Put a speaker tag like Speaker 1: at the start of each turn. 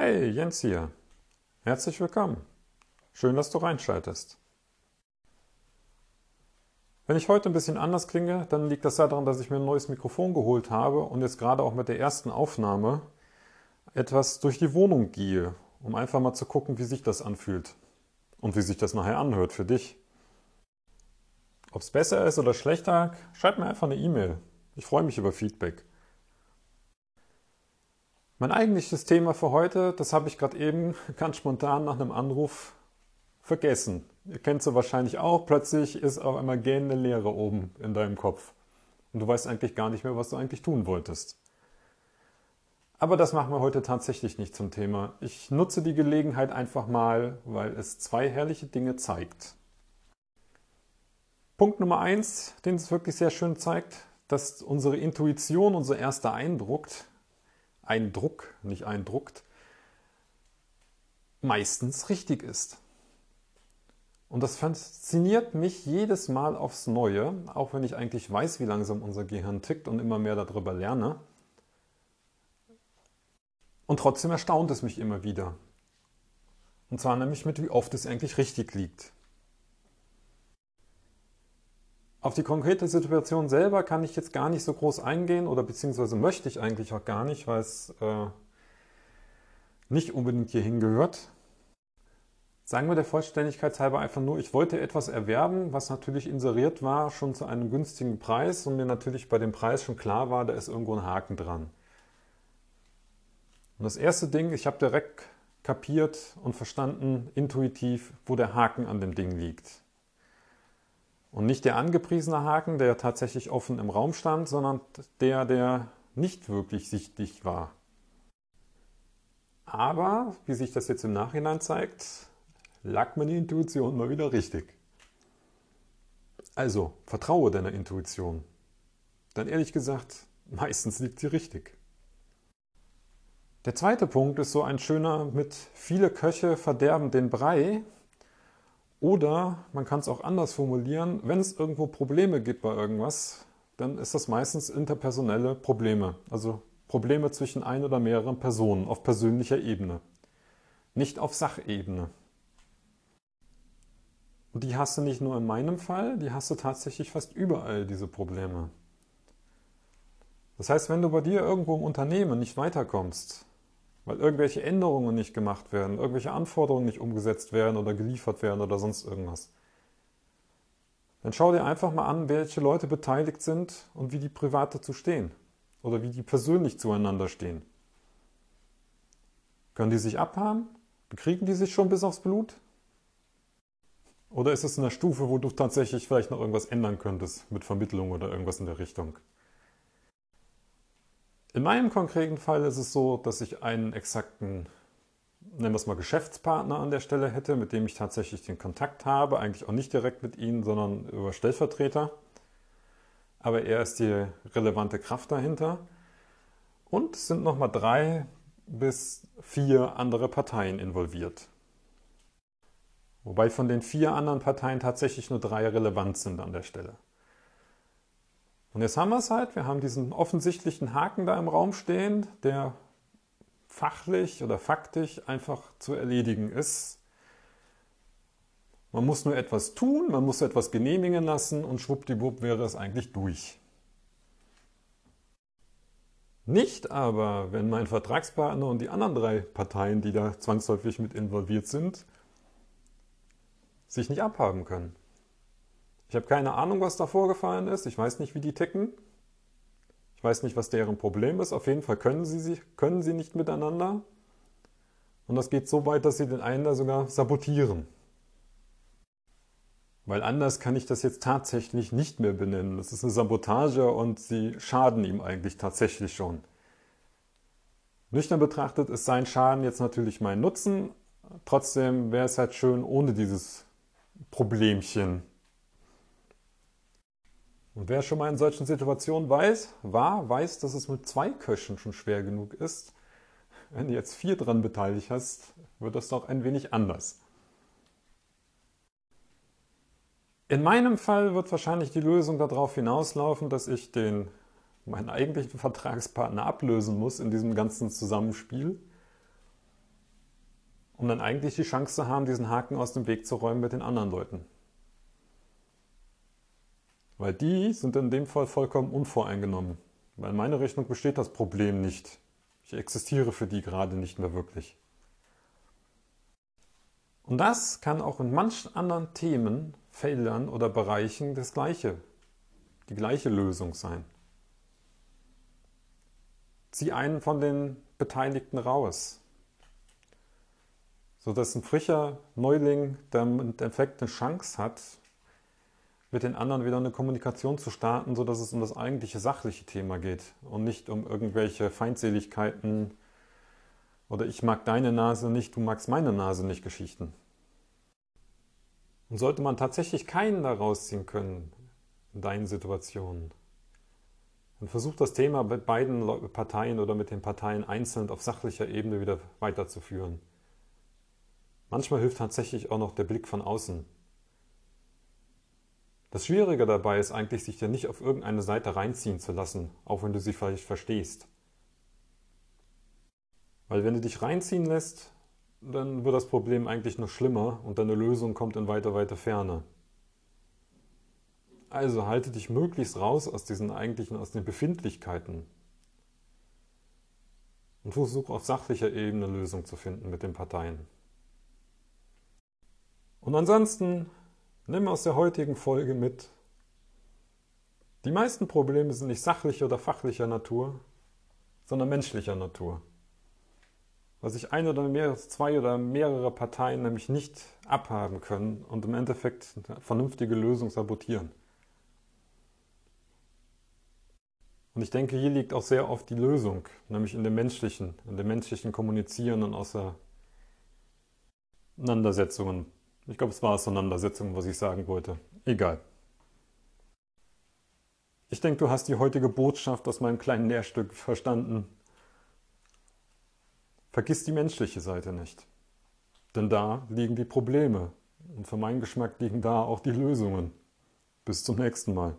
Speaker 1: Hey, Jens hier. Herzlich willkommen. Schön, dass du reinschaltest. Wenn ich heute ein bisschen anders klinge, dann liegt das daran, dass ich mir ein neues Mikrofon geholt habe und jetzt gerade auch mit der ersten Aufnahme etwas durch die Wohnung gehe, um einfach mal zu gucken, wie sich das anfühlt und wie sich das nachher anhört für dich. Ob es besser ist oder schlechter, schreib mir einfach eine E-Mail. Ich freue mich über Feedback. Mein eigentliches Thema für heute, das habe ich gerade eben ganz spontan nach einem Anruf vergessen. Ihr kennt es wahrscheinlich auch, plötzlich ist auf einmal gähnende Leere oben in deinem Kopf. Und du weißt eigentlich gar nicht mehr, was du eigentlich tun wolltest. Aber das machen wir heute tatsächlich nicht zum Thema. Ich nutze die Gelegenheit einfach mal, weil es zwei herrliche Dinge zeigt. Punkt Nummer eins, den es wirklich sehr schön zeigt, dass unsere Intuition, unser erster Eindruck, Eindruck, nicht eindruckt, meistens richtig ist. Und das fasziniert mich jedes Mal aufs Neue, auch wenn ich eigentlich weiß, wie langsam unser Gehirn tickt und immer mehr darüber lerne. Und trotzdem erstaunt es mich immer wieder. Und zwar nämlich mit, wie oft es eigentlich richtig liegt. Auf die konkrete Situation selber kann ich jetzt gar nicht so groß eingehen oder beziehungsweise möchte ich eigentlich auch gar nicht, weil es äh, nicht unbedingt hierhin gehört. Sagen wir der Vollständigkeit halber einfach nur, ich wollte etwas erwerben, was natürlich inseriert war, schon zu einem günstigen Preis und mir natürlich bei dem Preis schon klar war, da ist irgendwo ein Haken dran. Und das erste Ding, ich habe direkt kapiert und verstanden, intuitiv, wo der Haken an dem Ding liegt. Und nicht der angepriesene Haken, der tatsächlich offen im Raum stand, sondern der, der nicht wirklich sichtlich war. Aber, wie sich das jetzt im Nachhinein zeigt, lag meine Intuition mal wieder richtig. Also, vertraue deiner Intuition. Denn ehrlich gesagt, meistens liegt sie richtig. Der zweite Punkt ist so ein schöner mit viele Köche verderben den Brei, oder man kann es auch anders formulieren, wenn es irgendwo Probleme gibt bei irgendwas, dann ist das meistens interpersonelle Probleme, also Probleme zwischen ein oder mehreren Personen auf persönlicher Ebene, nicht auf Sachebene. Und die hast du nicht nur in meinem Fall, die hast du tatsächlich fast überall, diese Probleme. Das heißt, wenn du bei dir irgendwo im Unternehmen nicht weiterkommst, weil irgendwelche Änderungen nicht gemacht werden, irgendwelche Anforderungen nicht umgesetzt werden oder geliefert werden oder sonst irgendwas. Dann schau dir einfach mal an, welche Leute beteiligt sind und wie die privat dazu stehen oder wie die persönlich zueinander stehen. Können die sich abhaben? Bekriegen die sich schon bis aufs Blut? Oder ist es in der Stufe, wo du tatsächlich vielleicht noch irgendwas ändern könntest mit Vermittlung oder irgendwas in der Richtung? In meinem konkreten Fall ist es so, dass ich einen exakten, nennen wir es mal Geschäftspartner an der Stelle hätte, mit dem ich tatsächlich den Kontakt habe. Eigentlich auch nicht direkt mit Ihnen, sondern über Stellvertreter. Aber er ist die relevante Kraft dahinter. Und es sind nochmal drei bis vier andere Parteien involviert. Wobei von den vier anderen Parteien tatsächlich nur drei relevant sind an der Stelle. Und jetzt haben wir es halt, wir haben diesen offensichtlichen Haken da im Raum stehen, der fachlich oder faktisch einfach zu erledigen ist. Man muss nur etwas tun, man muss etwas genehmigen lassen und schwuppdiwupp wäre es eigentlich durch. Nicht aber, wenn mein Vertragspartner und die anderen drei Parteien, die da zwangsläufig mit involviert sind, sich nicht abhaben können. Ich habe keine Ahnung, was da vorgefallen ist. Ich weiß nicht, wie die ticken. Ich weiß nicht, was deren Problem ist. Auf jeden Fall können sie, können sie nicht miteinander. Und das geht so weit, dass sie den einen da sogar sabotieren. Weil anders kann ich das jetzt tatsächlich nicht mehr benennen. Das ist eine Sabotage und sie schaden ihm eigentlich tatsächlich schon. Nüchtern betrachtet ist sein Schaden jetzt natürlich mein Nutzen. Trotzdem wäre es halt schön ohne dieses Problemchen. Und wer schon mal in solchen Situationen weiß, war, weiß, dass es mit zwei Köchen schon schwer genug ist. Wenn du jetzt vier dran beteiligt hast, wird das doch ein wenig anders. In meinem Fall wird wahrscheinlich die Lösung darauf hinauslaufen, dass ich den, meinen eigentlichen Vertragspartner ablösen muss in diesem ganzen Zusammenspiel um dann eigentlich die Chance zu haben, diesen Haken aus dem Weg zu räumen mit den anderen Leuten. Weil die sind in dem Fall vollkommen unvoreingenommen. Weil in meiner Rechnung besteht das Problem nicht. Ich existiere für die gerade nicht mehr wirklich. Und das kann auch in manchen anderen Themen, Feldern oder Bereichen das gleiche, die gleiche Lösung sein. Zieh einen von den Beteiligten raus, sodass ein frischer Neuling, der im Endeffekt eine Chance hat, mit den anderen wieder eine Kommunikation zu starten, sodass es um das eigentliche sachliche Thema geht und nicht um irgendwelche Feindseligkeiten oder ich mag deine Nase nicht, du magst meine Nase nicht Geschichten. Und sollte man tatsächlich keinen daraus ziehen können in deinen Situationen, dann versucht das Thema mit beiden Parteien oder mit den Parteien einzeln auf sachlicher Ebene wieder weiterzuführen. Manchmal hilft tatsächlich auch noch der Blick von außen. Das Schwierige dabei ist eigentlich, sich ja nicht auf irgendeine Seite reinziehen zu lassen, auch wenn du sie vielleicht verstehst. Weil wenn du dich reinziehen lässt, dann wird das Problem eigentlich noch schlimmer und deine Lösung kommt in weiter, weiter Ferne. Also halte dich möglichst raus aus diesen eigentlichen, aus den Befindlichkeiten und versuche auf sachlicher Ebene Lösungen zu finden mit den Parteien. Und ansonsten nimm aus der heutigen Folge mit, die meisten Probleme sind nicht sachlicher oder fachlicher Natur, sondern menschlicher Natur. Weil sich ein oder mehr, zwei oder mehrere Parteien nämlich nicht abhaben können und im Endeffekt eine vernünftige Lösung sabotieren. Und ich denke, hier liegt auch sehr oft die Lösung, nämlich in dem menschlichen, in dem menschlichen Kommunizieren und Auseinandersetzungen. Ich glaube, es war Auseinandersetzungen, was ich sagen wollte. Egal. Ich denke, du hast die heutige Botschaft aus meinem kleinen Lehrstück verstanden. Vergiss die menschliche Seite nicht. Denn da liegen die Probleme. Und für meinen Geschmack liegen da auch die Lösungen. Bis zum nächsten Mal.